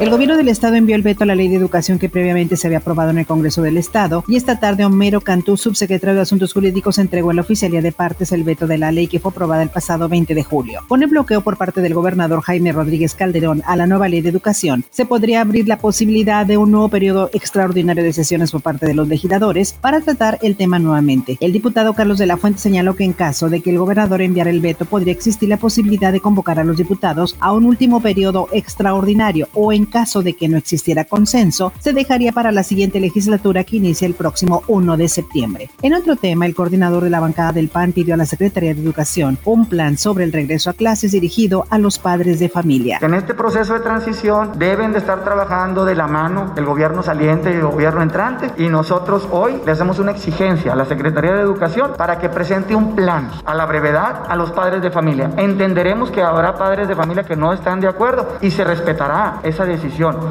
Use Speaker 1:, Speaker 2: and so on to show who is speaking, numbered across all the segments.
Speaker 1: El gobierno del estado envió el veto a la ley de educación que previamente se había aprobado en el Congreso del Estado y esta tarde Homero Cantú, subsecretario de Asuntos Jurídicos, entregó en la oficialía de partes el veto de la ley que fue aprobada el pasado 20 de julio. Con el bloqueo por parte del gobernador Jaime Rodríguez Calderón a la nueva ley de educación, se podría abrir la posibilidad de un nuevo periodo extraordinario de sesiones por parte de los legisladores para tratar el tema nuevamente. El diputado Carlos de la Fuente señaló que en caso de que el gobernador enviara el veto, podría existir la posibilidad de convocar a los diputados a un último periodo extraordinario o en caso de que no existiera consenso, se dejaría para la siguiente legislatura que inicia el próximo 1 de septiembre. En otro tema, el coordinador de la bancada del PAN pidió a la Secretaría de Educación un plan sobre el regreso a clases dirigido a los padres de familia.
Speaker 2: En este proceso de transición deben de estar trabajando de la mano el gobierno saliente y el gobierno entrante y nosotros hoy le hacemos una exigencia a la Secretaría de Educación para que presente un plan a la brevedad a los padres de familia. Entenderemos que habrá padres de familia que no están de acuerdo y se respetará esa decisión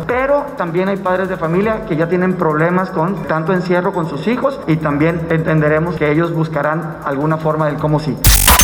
Speaker 2: pero también hay padres de familia que ya tienen problemas con tanto encierro con sus hijos y también entenderemos que ellos buscarán alguna forma del cómo sí.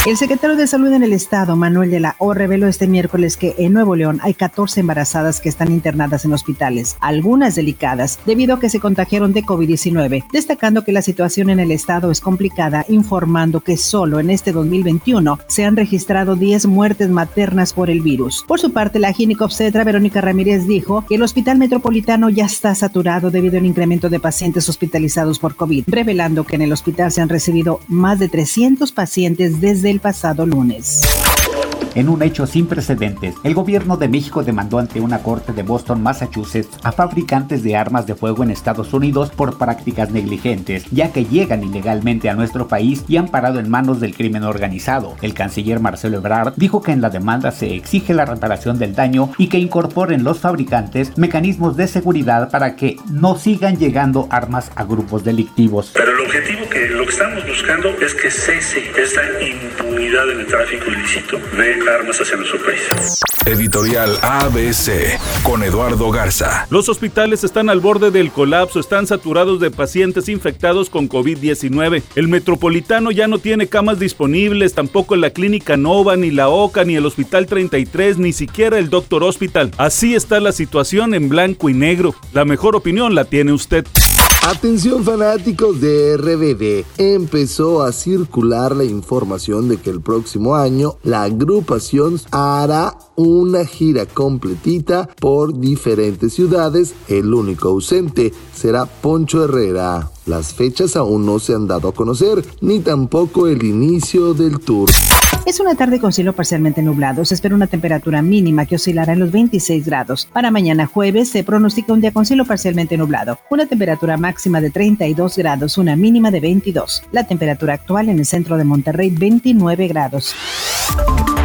Speaker 1: El secretario de Salud en el Estado, Manuel de la O, reveló este miércoles que en Nuevo León hay 14 embarazadas que están internadas en hospitales, algunas delicadas, debido a que se contagiaron de COVID-19, destacando que la situación en el Estado es complicada, informando que solo en este 2021 se han registrado 10 muertes maternas por el virus. Por su parte, la ginecobstetra Verónica Ramírez dijo que el Hospital Metropolitano ya está saturado debido al incremento de pacientes hospitalizados por COVID, revelando que en el hospital se han recibido más de 300 pacientes desde pasado lunes.
Speaker 3: En un hecho sin precedentes, el gobierno de México demandó ante una corte de Boston, Massachusetts, a fabricantes de armas de fuego en Estados Unidos por prácticas negligentes, ya que llegan ilegalmente a nuestro país y han parado en manos del crimen organizado. El canciller Marcelo Ebrard dijo que en la demanda se exige la reparación del daño y que incorporen los fabricantes mecanismos de seguridad para que no sigan llegando armas a grupos delictivos.
Speaker 4: Pero el objetivo que lo que estamos buscando es que cese esta impunidad en el tráfico ilícito de armas hacia nuestro país.
Speaker 5: Editorial ABC con Eduardo Garza.
Speaker 6: Los hospitales están al borde del colapso, están saturados de pacientes infectados con COVID-19. El metropolitano ya no tiene camas disponibles, tampoco la clínica Nova, ni la OCA, ni el Hospital 33, ni siquiera el Doctor Hospital. Así está la situación en blanco y negro. La mejor opinión la tiene usted.
Speaker 7: Atención fanáticos de RBD, empezó a circular la información de que el próximo año la agrupación hará una gira completita por diferentes ciudades. El único ausente será Poncho Herrera. Las fechas aún no se han dado a conocer, ni tampoco el inicio del tour.
Speaker 1: Es una tarde con cielo parcialmente nublado. Se espera una temperatura mínima que oscilará en los 26 grados. Para mañana jueves se pronostica un día con cielo parcialmente nublado. Una temperatura máxima de 32 grados, una mínima de 22. La temperatura actual en el centro de Monterrey 29 grados.